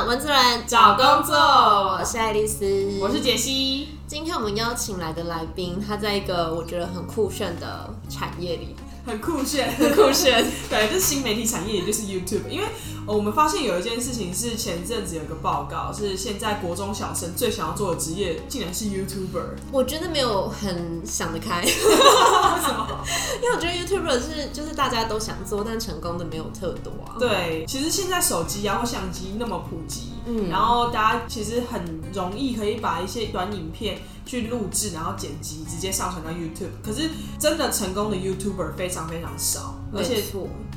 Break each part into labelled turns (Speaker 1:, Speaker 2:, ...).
Speaker 1: 文字人
Speaker 2: 找工作
Speaker 1: 我是爱丽丝，
Speaker 2: 我是杰西。
Speaker 1: 今天我们邀请来的来宾，他在一个我觉得很酷炫的产业里，
Speaker 2: 很酷炫，
Speaker 1: 很酷炫。
Speaker 2: 对，就是新媒体产业，也就是 YouTube。因为我们发现有一件事情是前阵子有个报告，是现在国中小生最想要做的职业，竟然是 YouTuber。
Speaker 1: 我觉得没有很想得开，为
Speaker 2: 什么？
Speaker 1: 因为我觉得 YouTuber 是就是大家都想做，但成功的没有特多啊。
Speaker 2: 对，其实现在手机啊或相机那么普及，嗯，然后大家其实很容易可以把一些短影片。去录制，然后剪辑，直接上传到 YouTube。可是真的成功的 YouTuber 非常非常少，而且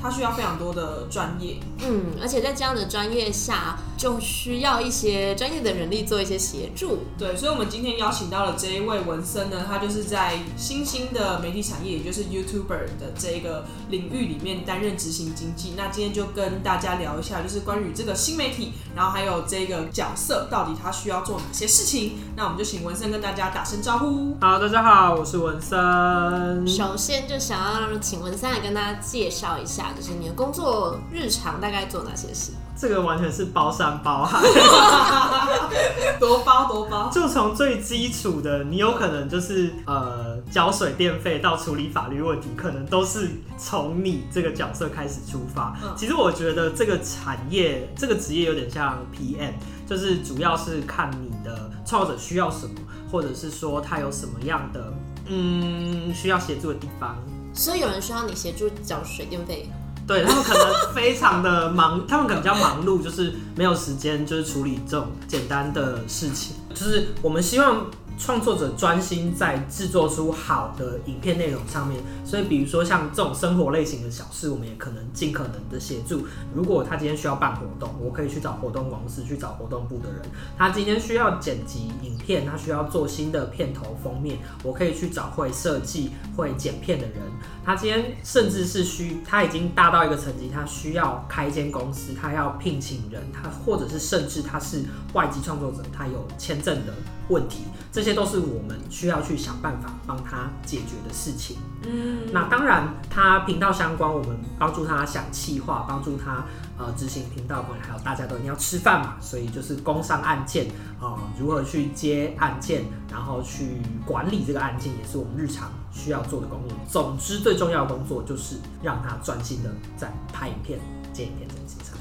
Speaker 2: 他需要非常多的专业。
Speaker 1: 嗯，而且在这样的专业下，就需要一些专业的人力做一些协助。
Speaker 2: 对，所以我们今天邀请到了这一位文森呢，他就是在新兴的媒体产业，也就是 YouTuber 的这个领域里面担任执行经济。那今天就跟大家聊一下，就是关于这个新媒体，然后还有这个角色到底他需要做哪些事情。那我们就请文森跟大家。家打声招呼。
Speaker 3: 好，大家好，我是文森。
Speaker 1: 首先就想要请文森来跟大家介绍一下，就是你的工作日常大概做哪些事。
Speaker 3: 这个完全是包山包海，
Speaker 2: 多包多包。
Speaker 3: 就从最基础的，你有可能就是呃交水电费到处理法律问题，可能都是从你这个角色开始出发。其实我觉得这个产业这个职业有点像 PM，就是主要是看你的创作者需要什么。或者是说他有什么样的嗯需要协助的地方，
Speaker 1: 所以有人需要你协助缴水电费，
Speaker 3: 对他们可能非常的忙，他们可能比较忙碌，就是没有时间就是处理这种简单的事情，就是我们希望。创作者专心在制作出好的影片内容上面，所以比如说像这种生活类型的小事，我们也可能尽可能的协助。如果他今天需要办活动，我可以去找活动公司，去找活动部的人。他今天需要剪辑影片，他需要做新的片头封面，我可以去找会设计、会剪片的人。他今天甚至是需，他已经大到一个层级，他需要开一间公司，他要聘请人，他或者是甚至他是外籍创作者，他有签证的。问题，这些都是我们需要去想办法帮他解决的事情。嗯，那当然，他频道相关，我们帮助他想企划，帮助他呃执行频道管理，还有大家都一定要吃饭嘛，所以就是工商案件啊，如何去接案件，然后去管理这个案件，也是我们日常需要做的工作。总之，最重要的工作就是让他专心的在拍影片、接影片这件事情。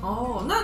Speaker 2: 哦，那。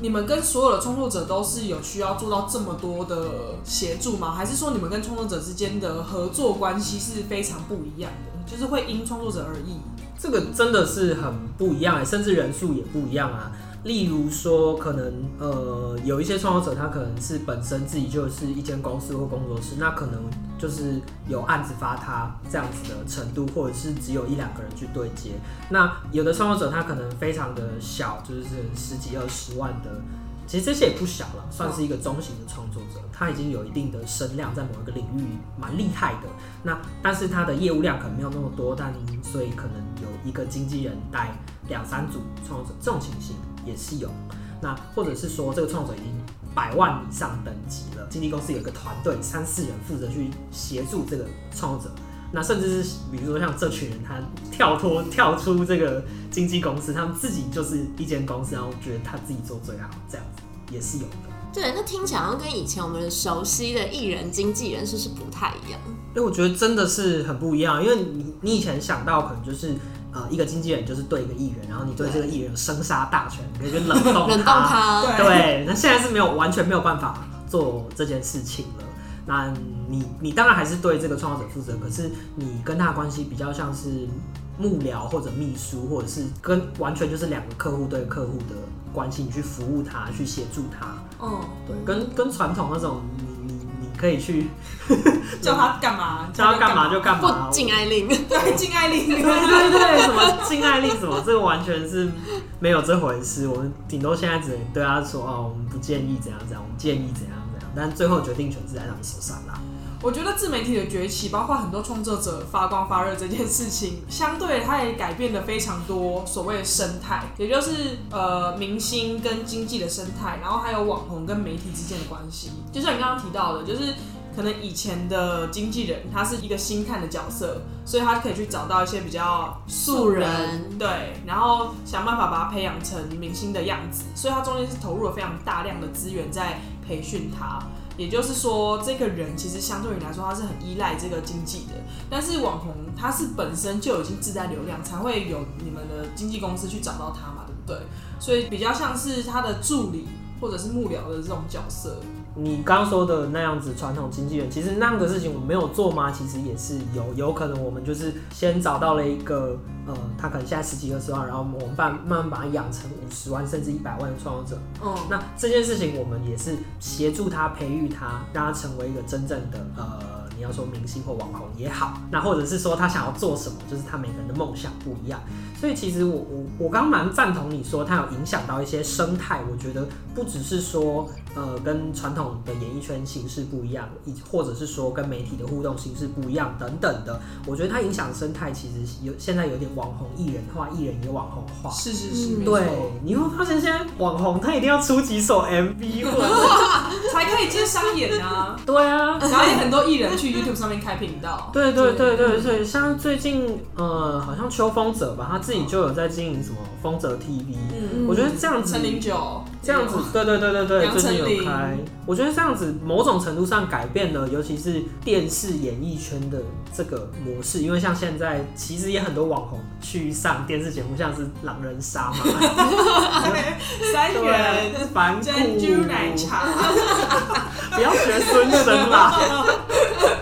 Speaker 2: 你们跟所有的创作者都是有需要做到这么多的协助吗？还是说你们跟创作者之间的合作关系是非常不一样的？就是会因创作者而异？
Speaker 3: 这个真的是很不一样哎，甚至人数也不一样啊。例如说，可能呃有一些创作者，他可能是本身自己就是一间公司或工作室，那可能就是有案子发他这样子的程度，或者是只有一两个人去对接。那有的创作者他可能非常的小，就是十几二十万的，其实这些也不小了，算是一个中型的创作者，他已经有一定的声量，在某一个领域蛮厉害的。那但是他的业务量可能没有那么多，但所以可能有一个经纪人带两三组创作者，这种情形。也是有，那或者是说这个创作者已经百万以上等级了，经纪公司有一个团队三四人负责去协助这个创作者，那甚至是比如说像这群人他跳脱跳出这个经纪公司，他们自己就是一间公司，然后觉得他自己做最好，这样子也是有的。
Speaker 1: 对，那听起来好像跟以前我们熟悉的艺人经纪人是是不太一样。
Speaker 3: 因为我觉得真的是很不一样，因为你你以前想到可能就是。呃，一个经纪人就是对一个艺人，然后你对这个艺人生杀大权，可以去冷冻
Speaker 1: 冷冻他。
Speaker 3: 对，那现在是没有完全没有办法做这件事情了。那你你当然还是对这个创作者负责，可是你跟他的关系比较像是幕僚或者秘书，或者是跟完全就是两个客户对客户的关系，你去服务他，去协助他。哦，对，跟跟传统那种。可以去
Speaker 2: 叫他干嘛？
Speaker 3: 叫他干嘛就干
Speaker 1: 嘛。禁 爱令，
Speaker 2: 对禁爱令，
Speaker 3: 对对对，什么禁爱令什么，这个完全是没有这回事。我们顶多现在只能对他说：“哦，我们不建议怎样怎样，我们建议怎样怎样。”但最后决定权是在他们手上啦。
Speaker 2: 我觉得自媒体的崛起，包括很多创作者发光发热这件事情，相对它也改变了非常多所谓的生态，也就是呃明星跟经济的生态，然后还有网红跟媒体之间的关系。就像你刚刚提到的，就是可能以前的经纪人他是一个星探的角色，所以他可以去找到一些比较素人，
Speaker 1: 人
Speaker 2: 对，然后想办法把他培养成明星的样子，所以他中间是投入了非常大量的资源在培训他。也就是说，这个人其实相对于来说，他是很依赖这个经济的。但是网红他是本身就已经自带流量，才会有你们的经纪公司去找到他嘛，对不对？所以比较像是他的助理或者是幕僚的这种角色。
Speaker 3: 你刚刚说的那样子传统经纪人，其实那样的事情我们没有做吗？其实也是有，有可能我们就是先找到了一个，呃，他可能现在十几二十万，然后我们慢慢慢把他养成五十万甚至一百万的创作者。
Speaker 2: 嗯，
Speaker 3: 那这件事情我们也是协助他培育他，让他成为一个真正的呃，你要说明星或网红也好，那或者是说他想要做什么，就是他每个人的梦想不一样。所以其实我我我刚蛮赞同你说他有影响到一些生态，我觉得不只是说呃跟传统的演艺圈形式不一样，以或者是说跟媒体的互动形式不一样等等的，我觉得它影响生态其实有现在有点网红艺人化，艺人也网红化。
Speaker 2: 是是是，
Speaker 1: 嗯
Speaker 3: 对，你会发现现在网红他一定要出几首 MV
Speaker 2: 才可以接商演啊。
Speaker 3: 对啊，
Speaker 2: 然后也很多艺人去 YouTube 上面开频道。
Speaker 3: 对对对对对，像最近呃，好像秋风者吧，他自己就有在经营什么风泽 TV，、
Speaker 2: 嗯，
Speaker 3: 我觉得这样子
Speaker 2: 陈零九
Speaker 3: 这样子，对对对对对，
Speaker 2: 杨
Speaker 3: 最近
Speaker 2: 丞琳
Speaker 3: 有开，我觉得这样子某种程度上改变了，尤其是电视演艺圈的这个模式，因为像现在其实也很多网红去上电视节目，像是狼人杀嘛，
Speaker 2: 三元
Speaker 3: 对，反骨
Speaker 2: 珍珠奶茶，
Speaker 3: 不要学孙生啦。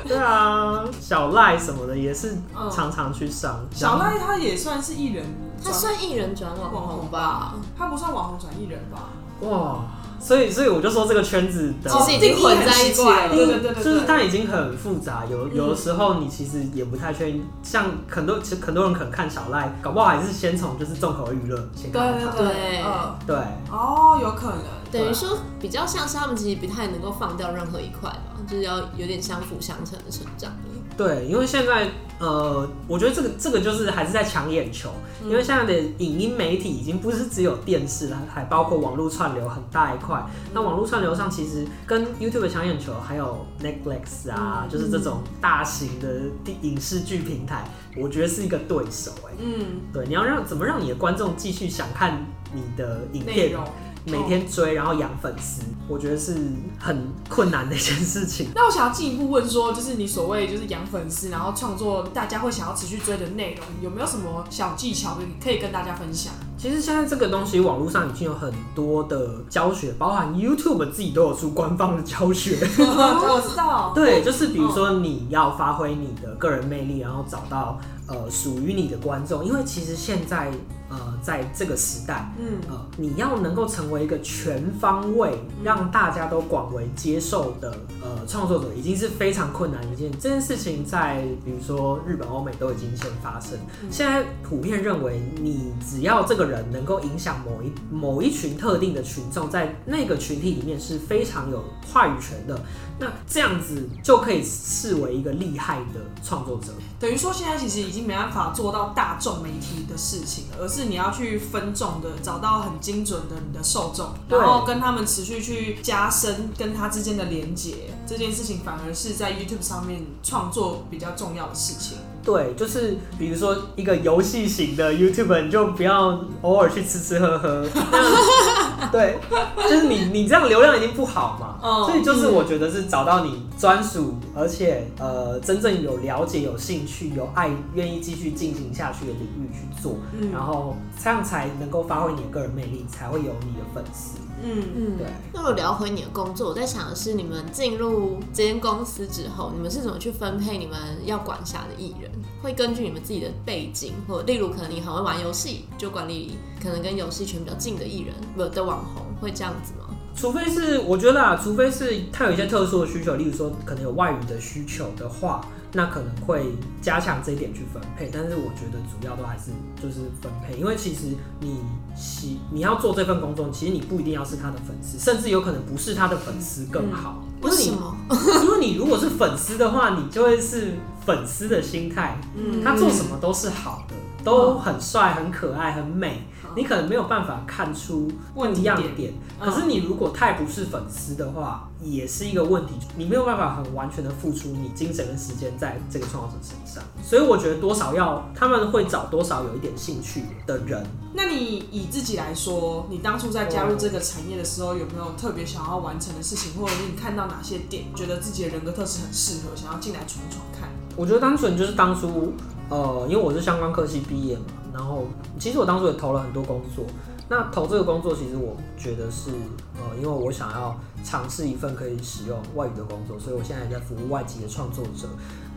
Speaker 3: 对啊，小赖什么的也是
Speaker 2: 嗯
Speaker 3: 常常去上。
Speaker 2: 小赖他也算是艺人，
Speaker 1: 他算艺人转网红吧？
Speaker 2: 他不算网红转艺人吧？
Speaker 3: 哇，所以所以我就说这个圈子的，
Speaker 1: 其实已经混在一起了
Speaker 2: 对对对对，
Speaker 3: 就是它已经很复杂，有有的时候你其实也不太确定，像很多其实很多人可能看小赖，搞不好还是先从就是重口娱乐先
Speaker 2: 对
Speaker 3: 看他。
Speaker 2: 对对，
Speaker 1: 对
Speaker 2: 嗯，
Speaker 3: 对
Speaker 2: 哦，有可能，
Speaker 1: 等于说比较像是他们其实不太能够放掉任何一块吧，就是要有点相辅相成的成长。
Speaker 3: 对，因为现在呃，我觉得这个这个就是还是在抢眼球，
Speaker 2: 嗯
Speaker 3: 因为现在的影音媒体已经不是只有电视了，还包括网络串流很大一块。那网络串流上其实跟 YouTube 抢眼球，还有 Netflix 啊，
Speaker 2: 嗯
Speaker 3: 就是这种大型的电影视剧平台，我觉得是一个对手哎、
Speaker 2: 嗯，
Speaker 3: 对，你要让怎么让你的观众继续想看你的影片。每天追，然后养粉丝，我觉得是很困难的一件事情。
Speaker 2: 那我想要进一步问说，就是你所谓就是养粉丝，然后创作大家会想要持续追的内容，有没有什么小技巧可以跟大家分享？
Speaker 3: 其实现在这个东西，网络上已经有很多的教学，包含 YouTube 自己都有出官方的教学。
Speaker 2: 我知道，
Speaker 3: 对，就是比如说你要发挥你的个人魅力，然后找到呃属于你的观众，因为其实现在呃在这个时代，
Speaker 2: 嗯，
Speaker 3: 呃你要能够成为一个全方位让大家都广为接受的呃创作者，已经是非常困难一件。这件事情在比如说日本、欧美都已经先发生。现在普遍认为，你只要这个人能够影响某一某一群特定的群众，在那个群体里面是非常有话语权的，那这样子就可以视为一个厉害的创作者。
Speaker 2: 等于说现在其实已经没办法做到大众媒体的事情了，而是你要去分众的找到很精准的你的受众，然后跟他们持续去加深跟他之间的连接，这件事情反而是在 YouTube 上面创作比较重要的事情。
Speaker 3: 对，就是比如说一个游戏型的 YouTuber，你就不要偶尔去吃吃喝喝。那对，就是你你这样流量已经不好嘛，
Speaker 2: 嗯
Speaker 3: 所以就是我觉得是找到你专属，而且呃真正有了解、有兴趣、有爱、愿意继续进行下去的领域去做，
Speaker 2: 嗯
Speaker 3: 然后这样才能够发挥你的个人魅力，才会有你的粉丝。
Speaker 2: 嗯，
Speaker 1: 嗯
Speaker 3: 对，
Speaker 1: 那我聊回你的工作，我在想的是，你们进入这间公司之后，你们是怎么去分配你们要管辖的艺人？会根据你们自己的背景，或例如可能你很会玩游戏，就管理可能跟游戏圈比较近的艺人，不的网红，会这样子吗？
Speaker 3: 除非是我觉得啊，除非是他有一些特殊的需求，例如说可能有外语的需求的话，那可能会加强这一点去分配。但是我觉得主要都还是就是分配，因为其实你喜你要做这份工作，其实你不一定要是他的粉丝，甚至有可能不是他的粉丝更好。因为你
Speaker 1: 为什么？
Speaker 3: 因为你如果是粉丝的话，你就会是粉丝的心态，
Speaker 2: 嗯
Speaker 3: 他做什么都是好的。都很帅、很可爱、很美，你可能没有办法看出问题样的点。
Speaker 2: 嗯
Speaker 3: 可是你如果太不是粉丝的话，也是一个问题，你没有办法很完全的付出你精神跟时间在这个创作者身上。所以我觉得多少要他们会找多少有一点兴趣的人。
Speaker 2: 那你以自己来说，你当初在加入这个产业的时候，有没有特别想要完成的事情，或者是你看到哪些点，觉得自己的人格特质很适合，想要进来闯闯看？
Speaker 3: 我觉得单纯就是当初，呃，因为我是相关科系毕业嘛，然后其实我当初也投了很多工作。那投这个工作，其实我觉得是，呃，因为我想要尝试一份可以使用外语的工作，所以我现在也在服务外籍的创作者。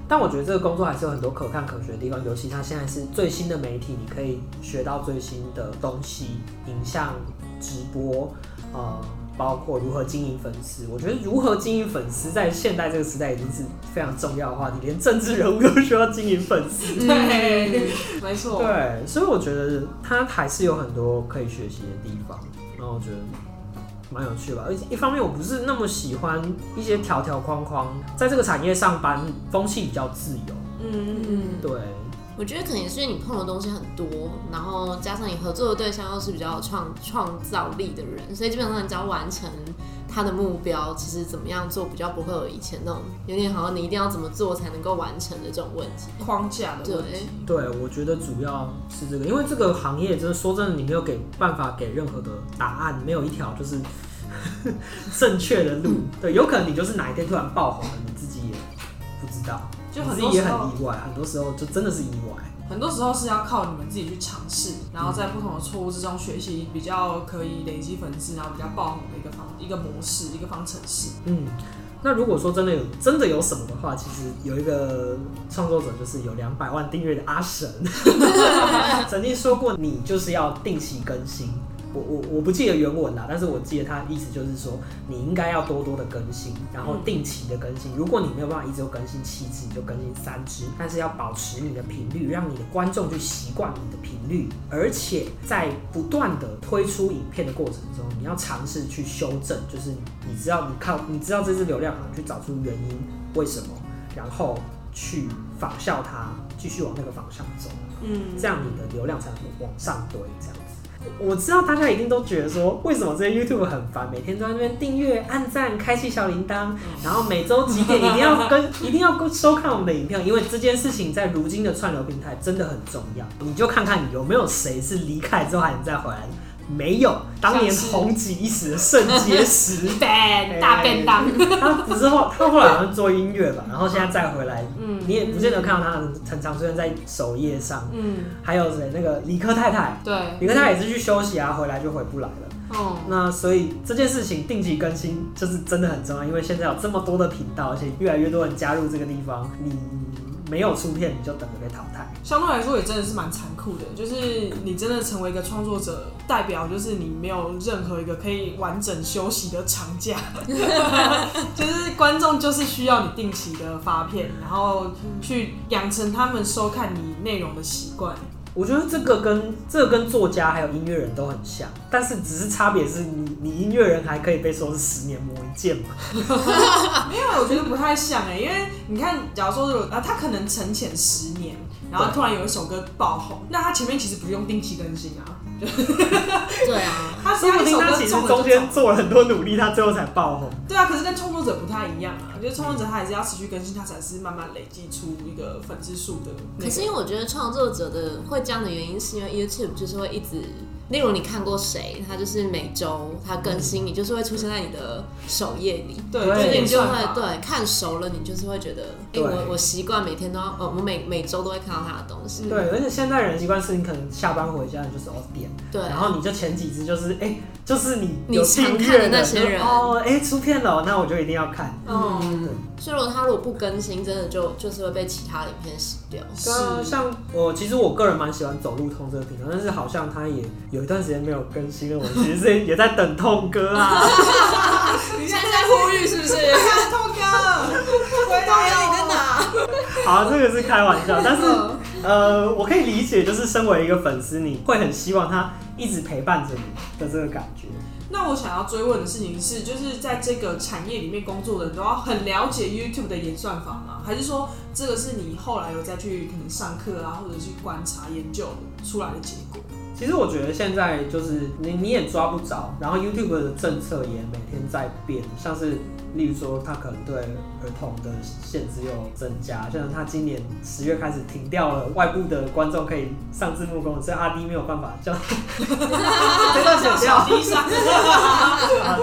Speaker 3: 但我觉得这个工作还是有很多可看可学的地方，尤其它现在是最新的媒体，你可以学到最新的东西，影像、直播，呃，包括如何经营粉丝。我觉得如何经营粉丝，在现代这个时代已经是非常重要的话题，连政治人物都需要经营粉丝。
Speaker 2: 对，没错。
Speaker 3: 对，所以我觉得他还是有很多可以学习的地方，然后我觉得蛮有趣的吧。而且一方面我不是那么喜欢一些条条框框，在这个产业上班风气比较自由。
Speaker 2: 嗯嗯
Speaker 3: 对，
Speaker 1: 我觉得可能也是因为你碰的东西很多，然后加上你合作的对象又是比较有创创造力的人，所以基本上你只要完成他的目标，其实怎么样做比较不会有以前那种有点好像你一定要怎么做才能够完成的这种问题。
Speaker 2: 框架的问题。
Speaker 3: 对，我觉得主要是这个，因为这个行业真的说真的，你没有给办法给任何的答案，没有一条就是 正确的路。对，有可能你就是哪一天突然爆红了，你自己也不知道，
Speaker 2: 就很多时候
Speaker 3: 很意外，很多时候就真的是意外。
Speaker 2: 很多时候是要靠你们自己去尝试，然后在不同的错误之中学习，比较可以累积粉丝，然后比较爆红的一个方一个模式，一个方程式。
Speaker 3: 嗯，那如果说真的有真的有什么的话，其实有一个创作者就是有两百万订阅的阿神，曾经说过你就是要定期更新。我我我不记得原文啦，但是我记得他的意思就是说，你应该要多多的更新，然后定期的更新。如果你没有办法一直都更新七支，你就更新三支，但是要保持你的频率，让你的观众去习惯你的频率，而且在不断的推出影片的过程中，你要尝试去修正，就是你知道你靠你知道这支流量好，去找出原因为什么，然后去仿效它，继续往那个方向走。
Speaker 2: 嗯，
Speaker 3: 这样你的流量才能往上堆，这样子。我知道大家一定都觉得说，为什么这些 YouTube 很烦，每天都在那边订阅、按赞、开启小铃铛，然后每周几点一定要跟 一定要收看我们的影片，因为这件事情在如今的串流平台真的很重要。你就看看有没有谁是离开之后还能再回来的。没有，当年红极一时的肾结石，，
Speaker 2: ban 大便当。
Speaker 3: 他只是后他后来好像做音乐吧，然后现在再回来，
Speaker 2: 嗯
Speaker 3: 你也不见得看到他很很常出现在首页上。
Speaker 2: 嗯，
Speaker 3: 还有谁？那个理科太太，
Speaker 2: 对，
Speaker 3: 理科太太也是去休息啊，回来就回不来了。
Speaker 2: 哦，
Speaker 3: 那所以这件事情定期更新就是真的很重要，因为现在有这么多的频道，而且越来越多人加入这个地方，你没有出片，你就等着被淘汰。
Speaker 2: 相对来说也真的是蛮残酷的，就是你真的成为一个创作者，代表就是你没有任何一个可以完整休息的长假，就是观众就是需要你定期的发片，然后去养成他们收看你内容的习惯。
Speaker 3: 我觉得这个跟这个跟作家还有音乐人都很像，但是只是差别是你你音乐人还可以被说是十年磨一剑嘛。
Speaker 2: 没有我觉得不太像哎、因为你看，假如说有啊，他可能沉潜十年，然后突然有一首歌爆红，那他前面其实不用定期更新啊，
Speaker 1: 对啊，
Speaker 2: 他
Speaker 3: 说不定他其实中间做了很多努力，他最后才爆红。
Speaker 2: 对啊，可是跟创作者不太一样啊，就是创作者他还是要持续更新，他才是慢慢累积出一个粉丝数的、那个。
Speaker 1: 可是因为我觉得创作者的会这样的原因，是因为 YouTube 就是会一直，例如你看过谁，他就是每周他更新，你就是会出现在你的首页里。
Speaker 2: 对，
Speaker 3: 对
Speaker 1: 所以你就会对看熟了，你就是会觉得，哎、
Speaker 3: 对
Speaker 1: 我我习惯每天都要，呃，我每每周都会看到他的东西。
Speaker 2: 嗯
Speaker 3: 对，而且现代人习惯是你可能下班回家你就是哦点，
Speaker 1: 对，
Speaker 3: 然后你就前几支就是哎、就是你
Speaker 1: 你常看的那些人
Speaker 3: 哦，哎、出片了，那我就一定要看。
Speaker 2: 嗯，
Speaker 1: 所以如果他如果不更新，真的就就是会被其他的影片洗掉。
Speaker 3: 对啊，像我其实我个人蛮喜欢走路通这个频道，但是好像他也有一段时间没有更新了，我其实是也在等痛哥啊。
Speaker 2: 你
Speaker 1: 现在在呼吁是不是？
Speaker 2: 痛哥，回来
Speaker 1: 你在哪？
Speaker 3: 好，这个是开玩笑，但是
Speaker 1: 嗯
Speaker 3: 呃，我可以理解，就是身为一个粉丝，你会很希望他一直陪伴着你的这个感觉。
Speaker 2: 那我想要追问的事情是，就是在这个产业里面工作的人都要很了解 YouTube 的演算法吗？还是说这个是你后来有再去可能上课啊，或者去观察研究出来的结果？
Speaker 3: 其实我觉得现在就是你你也抓不着，然后 YouTube 的政策也每天在变，像是例如说它可能对儿童的限制又增加，像它今年十月开始停掉了外部的观众可以上字幕功能，所以阿 D 没有办法叫这段剪啊，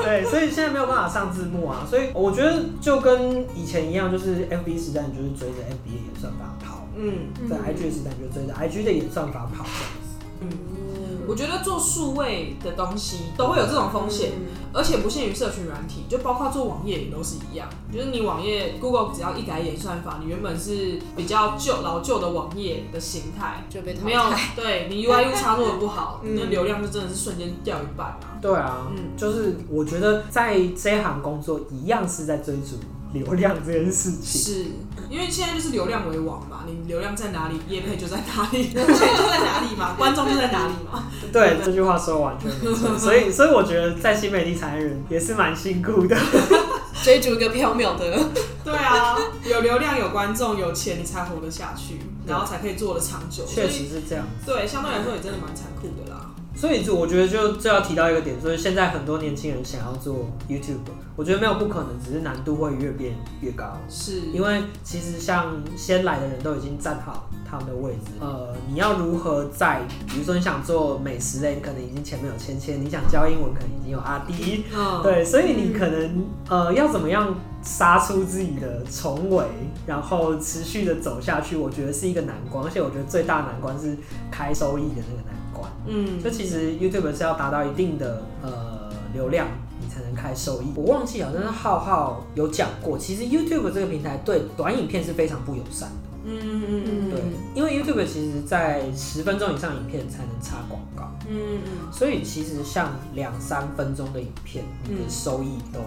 Speaker 3: 对，所以现在没有办法上字幕啊，所以我觉得就跟以前一样，就是 FB 时代你就是追着 FB 的演算法跑，
Speaker 2: 嗯。
Speaker 3: 在 IG 的时代你就追着 IG 的演算法跑
Speaker 2: 我觉得做数位的东西都会有这种风险，而且不限于社群软体，就包括做网页也都是一样。就是你网页 Google 只要一改演算法，你原本是比较旧老旧的网页的形态，
Speaker 1: 就被淘汰
Speaker 2: 没有对你 UI U 叉做的不好，
Speaker 1: 嗯
Speaker 2: 那流量就真的是瞬间掉一半啊。
Speaker 3: 对啊，
Speaker 2: 嗯
Speaker 3: 就是我觉得在这一行工作一样是在追逐流量这件事情。
Speaker 2: 是因为现在就是流量为王嘛，你流量在哪里，业配就在哪里，钱就在哪里嘛，观众就在哪里嘛。
Speaker 3: 对，这句话说完全没错。所以，所以我觉得在新媒体产业人也是蛮辛苦的。
Speaker 1: 追逐一个缥缈的，
Speaker 2: 对啊，有流量、有观众、有钱，你才活得下去，然后才可以做得长久。
Speaker 3: 确实，是这样。
Speaker 2: 对，相对来说也真的蛮残酷的啦。
Speaker 3: 所以就我觉得就就要提到一个点，就是现在很多年轻人想要做 YouTube，我觉得没有不可能，只是难度会越变越高。
Speaker 2: 是，
Speaker 3: 因为其实像先来的人都已经站好他们的位置，呃，你要如何在，比如说你想做美食类，你可能已经前面有芊芊；你想教英文，可能已经有阿迪，
Speaker 2: 嗯，
Speaker 3: 对，所以你可能呃要怎么样杀出自己的重围，然后持续的走下去，我觉得是一个难关，而且我觉得最大难关是开收益的那个难关。
Speaker 2: 嗯。
Speaker 3: 就其实 YouTube 是要达到一定的呃流量，你才能开收益。我忘记好像是浩浩有讲过，其实 YouTube 这个平台对短影片是非常不友善的。
Speaker 2: 嗯嗯嗯。
Speaker 3: 对，因为 YouTube 其实在十分钟以上影片才能插广告，
Speaker 2: 嗯嗯。
Speaker 3: 所以其实像两三分钟的影片，你的收益都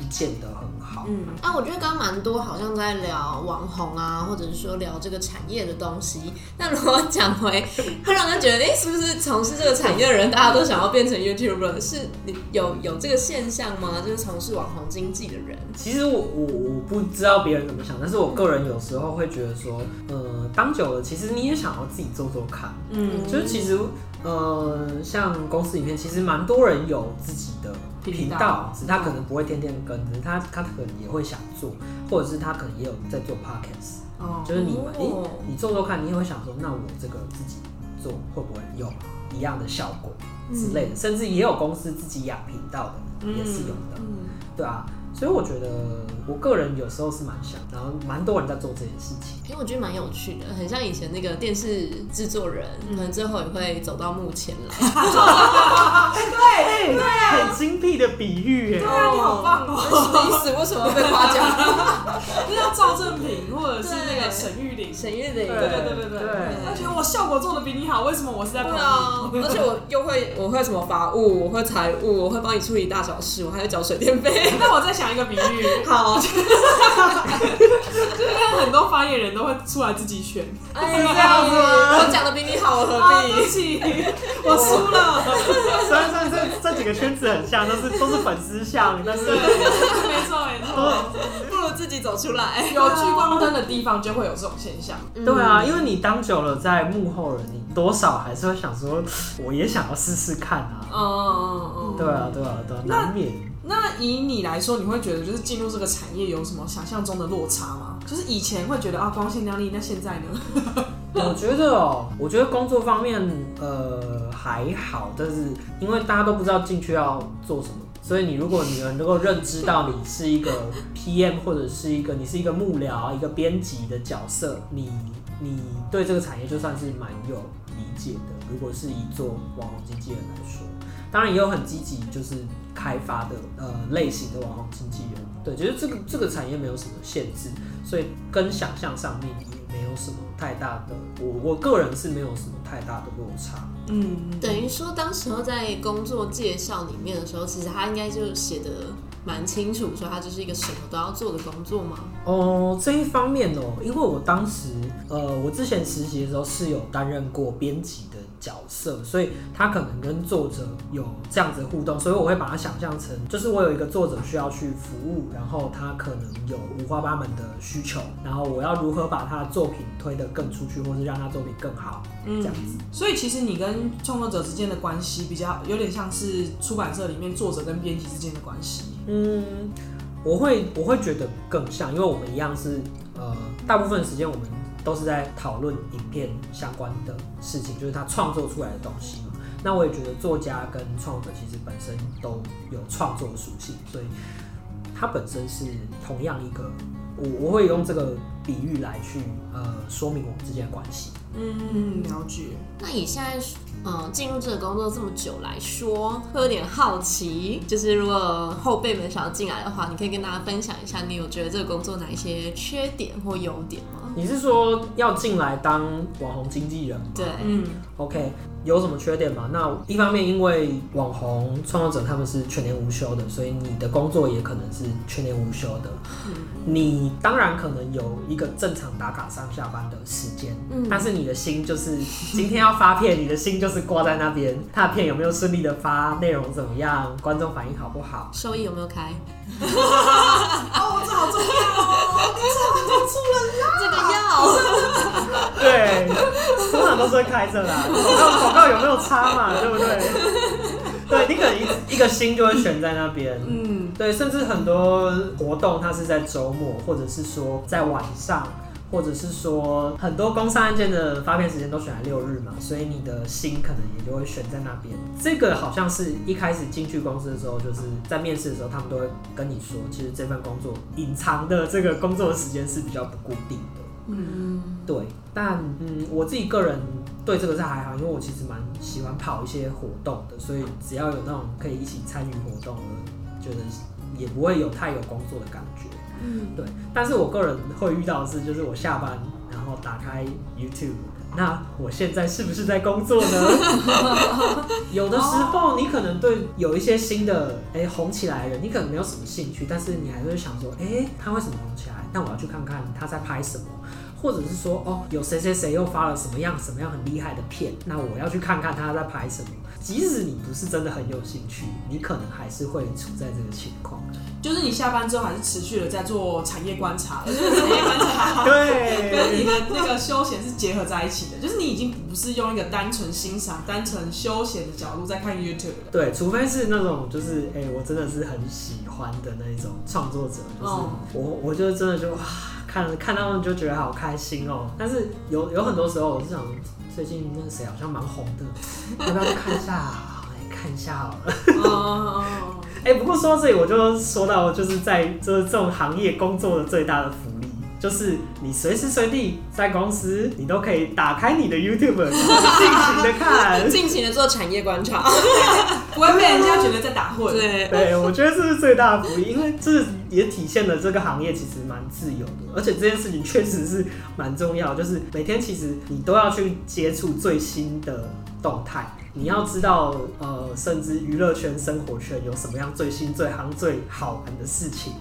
Speaker 3: 不见得很好。
Speaker 2: 嗯
Speaker 1: 啊，我觉得刚刚蛮多好像在聊网红啊，或者是说聊这个产业的东西。那如果讲回，会让人觉得，哎、是不是从事这个产业的人，大家都想要变成 YouTuber？是你有有这个现象吗？就是从事网红经济的人，
Speaker 3: 其实我我我不知道别人怎么想，但是我个人有时候会觉得说，呃，当久了，其实你也想要自己做做看。
Speaker 2: 嗯
Speaker 3: 就是其实，呃，像公司里面，其实蛮多人有自己的频道，只是他可能不会天天跟，只是他他可能也会想做，或者是他可能也有在做 podcast，
Speaker 2: 哦。
Speaker 3: 就是你们，
Speaker 1: 你
Speaker 3: 你做做看，你也会想说，那我这个自己做会不会有一样的效果之类的，甚至也有公司自己养频道的，也是有的，
Speaker 2: 嗯。
Speaker 3: 对啊，所以我觉得我个人有时候是蛮想，然后蛮多人在做这件事情。
Speaker 1: 因为我觉得蛮有趣的，很像以前那个电视制作人，可能最后也会走到幕前来。
Speaker 3: 对对，很精辟的比喻耶
Speaker 2: 对。啊，你好棒哦！
Speaker 1: 什么意思？为什么会被夸奖？
Speaker 2: 那叫赵正平或者是那个
Speaker 1: 对
Speaker 2: 沈玉琳，
Speaker 1: 沈玉玲，
Speaker 2: 对对对对对
Speaker 3: 对
Speaker 2: 他觉得我效果做的比你好，为什么我是在
Speaker 1: 对
Speaker 2: 捧
Speaker 1: 啊，
Speaker 2: 你？
Speaker 1: 而且我又会，我会什么法务，我会财务，我会帮你处理大小事，我还要缴水电费。
Speaker 2: 那我在想一个比喻，
Speaker 1: 好，
Speaker 2: 就是很多发言人都会出来自己选，
Speaker 1: 哎，这样子吗？我讲的比你好，我何
Speaker 2: 啊，对不
Speaker 1: 必？
Speaker 2: 起，我输了。
Speaker 3: 虽然虽然这这几个圈子很像，都是都是粉丝像，但是
Speaker 2: 对，没错没错，
Speaker 1: 不如自己走出来。
Speaker 2: 有聚光灯的地方就会有这种现象。
Speaker 3: 对啊，因为你当久了在幕后人，你多少还是会想说，我也想要试试看啊。
Speaker 2: 嗯嗯嗯，
Speaker 3: 对啊，对啊，对啊，难免。
Speaker 2: 那以你来说，你会觉得就是进入这个产业有什么想象中的落差吗？就是以前会觉得啊光鲜亮丽，那现在呢？
Speaker 3: 我觉得哦，我觉得工作方面呃还好，但是因为大家都不知道进去要做什么，所以你如果你能够认知到你是一个 PM 或者是一个你是一个幕僚、一个编辑的角色，你你对这个产业就算是蛮有理解的。如果是以做网红经纪人来说，当然也有很积极就是开发的呃类型的网红经纪人，对，觉得这个这个产业没有什么限制，所以跟想象上面也没有什么太大的，我我个人是没有什么太大的落差。
Speaker 2: 嗯，
Speaker 1: 等于说，当时候在工作介绍里面的时候，其实他应该就写的蛮清楚，说他就是一个什么都要做的工作吗？
Speaker 3: 哦，这一方面哦，因为我当时呃，我之前实习的时候是有担任过编辑的角色，所以他可能跟作者有这样子的互动，所以我会把它想象成，就是我有一个作者需要去服务，然后他可能有五花八门的需求，然后我要如何把他的作品推得更出去，或是让他作品更好，嗯这样子。
Speaker 2: 所以其实你跟创作者之间的关系比较有点像是出版社里面作者跟编辑之间的关系。
Speaker 3: 嗯，我会我会觉得更像，因为我们一样是呃，大部分时间我们都是在讨论影片相关的事情，就是他创作出来的东西嘛。那我也觉得作家跟创作者其实本身都有创作的属性，所以它本身是同样一个，我我会用这个比喻来去呃说明我们之间的关系。
Speaker 2: 嗯，了解。
Speaker 1: 那以现在嗯进入这个工作这么久来说，会有点好奇，就是如果后辈们想要进来的话，你可以跟大家分享一下，你有觉得这个工作哪一些缺点或优点吗？
Speaker 3: 你是说要进来当网红经纪人吗？
Speaker 1: 对，
Speaker 2: 嗯
Speaker 3: ，OK，有什么缺点吗？那一方面，因为网红创作者他们是全年无休的，所以你的工作也可能是全年无休的。你当然可能有一个正常打卡上下班的时间，
Speaker 1: 嗯
Speaker 3: 但是你的心就是今天要发片，你的心就是挂在那边，他的片有没有顺利的发，内容怎么样，观众反应好不好？
Speaker 1: 收益有没有开？
Speaker 2: 哦，这好重要哦，你这
Speaker 1: 这个要。
Speaker 3: 对，通常都是会开着啦。广告广告有没有差嘛？对不对？对你可能一一个心就会悬在那边。
Speaker 2: 嗯，
Speaker 3: 对，甚至很多活动它是在周末，或者是说在晚上，或者是说很多工商案件的发片时间都选在六日嘛，所以你的心可能也就会悬在那边。这个好像是一开始进去公司的时候，就是在面试的时候，他们都会跟你说，其实这份工作隐藏的这个工作的时间是比较不固定的。
Speaker 1: 嗯，
Speaker 3: 对，但嗯，我自己个人对这个是还好，因为我其实蛮喜欢跑一些活动的，所以只要有那种可以一起参与活动的，觉得也不会有太有工作的感觉。
Speaker 1: 嗯，
Speaker 3: 对，但是我个人会遇到的是，就是我下班然后打开 YouTube，那我现在是不是在工作呢？有的时候你可能对有一些新的哎、红起来的人，你可能没有什么兴趣，但是你还是会想说，哎、他为什么红起来？那我要去看看他在拍什么。或者是说，哦，有谁谁谁又发了什么样什么样很厉害的片，那我要去看看他在拍什么。即使你不是真的很有兴趣，你可能还是会处在这个情况。
Speaker 2: 就是你下班之后还是持续的在做产业观察，而且产业观察
Speaker 3: 对
Speaker 2: 跟你的那个休闲是结合在一起的，就是你已经不是用一个单纯欣赏、单纯休闲的角度在看 YouTube 了。
Speaker 3: 对，除非是那种就是哎、我真的是很喜欢的那一种创作者，就是
Speaker 2: 哦
Speaker 3: 我我就真的就哇，看了看到就觉得好开心哦。但是有有很多时候我是想，最近那个谁好像蛮红的，要不要去看一下？来看一下好了。
Speaker 2: 哦，
Speaker 3: 哎、不过说到这里，我就说到就是在这这种行业工作的最大的福利。就是你随时随地在公司，你都可以打开你的 YouTube，尽情的看。
Speaker 1: 尽情的做产业观察。
Speaker 2: 不会被人家觉得在打混。
Speaker 1: 对，
Speaker 3: 对，我觉得这是最大的福利，因为这也体现了这个行业其实蛮自由的，而且这件事情确实是蛮重要，就是每天其实你都要去接触最新的动态，你要知道呃，甚至娱乐圈、生活圈有什么样最新、最行、最好玩的事情，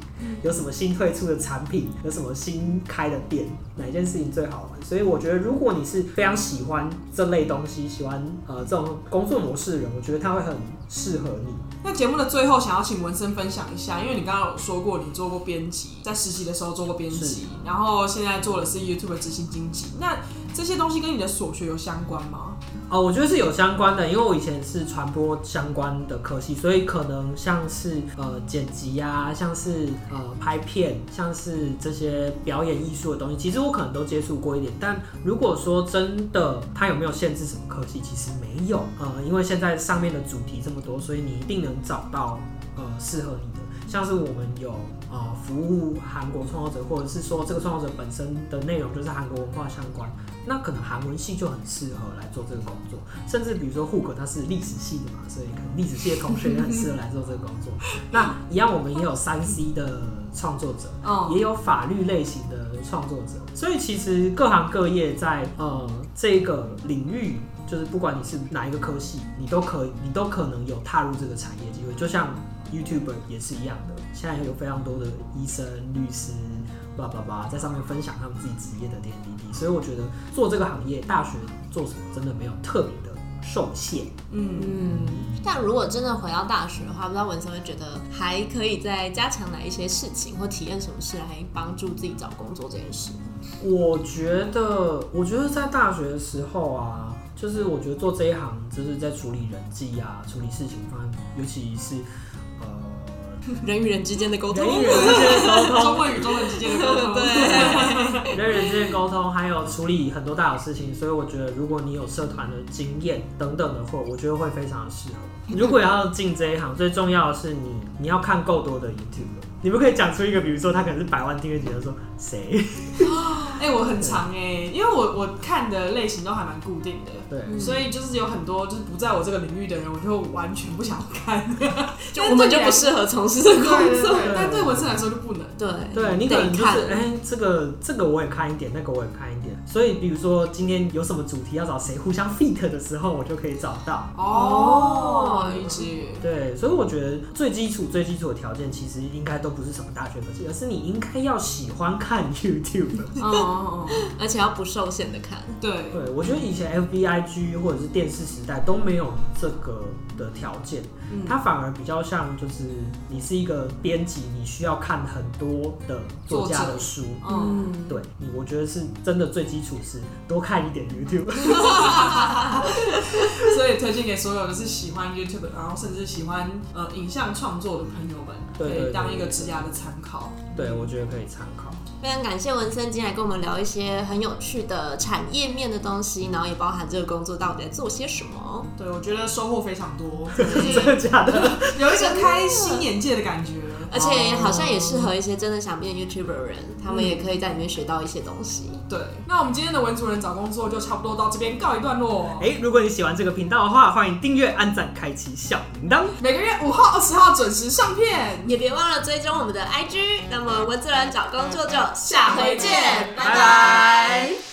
Speaker 3: 有什么新推出的产品，有什么新开的店，哪一件事情最好玩。所以我觉得，如果你是非常喜欢这类东西，喜欢呃这种工作模式的人，我觉得他会很适合你。
Speaker 2: 那节目的最后，想要请文森分享一下，因为你刚刚有说过你做过编辑，在实习的时候做过编辑，然后现在做的是 YouTube 的执行经济，那这些东西跟你的所学有相关吗？
Speaker 3: 哦，我觉得是有相关的，因为我以前是传播相关的科系，所以可能像是呃剪辑啊，像是呃拍片，像是这些表演艺术的东西，其实我可能都接触过一点。但如果说真的它有没有限制什么科系，其实没有。呃，因为现在上面的主题这么多，所以你一定能找到呃适合你的。像是我们有呃服务韩国创作者，或者是说这个创作者本身的内容就是韩国文化相关，那可能韩文系就很适合来做这个工作。甚至比如说户口他是历史系的嘛，所以可能历史系的同学也很适合来做这个工作。那一样，我们也有三 C 的创作者，
Speaker 2: 哦、
Speaker 3: 也有法律类型的创作者，所以其实各行各业在呃这个领域就是不管你是哪一个科系，你都可以，你都可能有踏入这个产业机会。就像 YouTuber 也是一样的，现在有非常多的医生、律师，叭叭叭，在上面分享他们自己职业的点点滴滴。所以我觉得做这个行业，大学做什么真的没有特别的受限。
Speaker 2: 嗯，
Speaker 1: 嗯，但如果真的回到大学的话，不知道文森会觉得还可以再加强哪一些事情，或体验什么事来帮助自己找工作这件事。
Speaker 3: 我觉得，我觉得在大学的时候啊，就是我觉得做这一行，就是在处理人际啊，处理事情方面，尤其是呃
Speaker 1: 人与人之间的沟通，
Speaker 3: 人与人之间的沟通
Speaker 2: 中
Speaker 3: 通，
Speaker 2: 文与中文之间的沟通，
Speaker 1: 对，
Speaker 3: 人与人之间的沟通，还有处理很多大小事情，所以我觉得如果你有社团的经验等等的话，我觉得会非常的适合。如果要进这一行，最重要的是你你要看够多的 YouTube。你们可以讲出一个，比如说他可能是百万订阅级的，说谁？
Speaker 2: 哎、我很长哎、因为我我看的类型都还蛮固定的。
Speaker 3: 对，
Speaker 1: 嗯
Speaker 2: 所以就是有很多就是不在我这个领域的人，我就完全不想看。
Speaker 1: 就我们就不适合从事这个工作。
Speaker 2: 但对文森来说就不能。
Speaker 1: 对
Speaker 3: 对你可能就是
Speaker 1: 得看
Speaker 3: 哎、这个这个我也看一点，那个我也看一点。所以比如说今天有什么主题要找谁互相 fit 的时候，我就可以找到。
Speaker 2: 哦，理解。
Speaker 3: 对，所以我觉得最基础、最基础的条件，其实应该都不是什么大学科技，而是你应该要喜欢看 YouTube。
Speaker 2: 哦
Speaker 1: 而且要不受限的看。
Speaker 2: 对，
Speaker 3: 对，我觉得以前 FBIG 或者是电视时代都没有这个的条件，
Speaker 2: 嗯
Speaker 3: 它反而比较像就是你是一个编辑，你需要看很多的作家的书。
Speaker 2: 嗯，
Speaker 3: 对你，我觉得是真的最基础是多看一点 YouTube。
Speaker 2: 所以推荐给所有的是喜欢 YouTube，然后甚至喜欢呃影像创作的朋友们，可以当一个
Speaker 3: 对对
Speaker 2: 职涯的参考。
Speaker 3: 对，我觉得可以参考。
Speaker 1: 非常感谢文森今天来跟我们聊一些很有趣的产业面的东西，然后也包含这个工作到底在做些什么。
Speaker 2: 对，我觉得收获非常多，
Speaker 3: 真的假的？
Speaker 2: 有一个开新眼界的感觉。
Speaker 1: 而且好像也适合一些真的想变 YouTuber 的人，他们也可以在里面学到一些东西。
Speaker 2: 对，那我们今天的文主人找工作就差不多到这边告一段落。
Speaker 3: 哎、如果你喜欢这个频道的话，欢迎订阅、按赞、开启小铃铛。
Speaker 2: 每个月五号、二十号准时上片。
Speaker 1: 也别忘了追踪我们的 IG。那么文主人找工作就下回见，拜
Speaker 3: 拜
Speaker 1: 拜
Speaker 3: 拜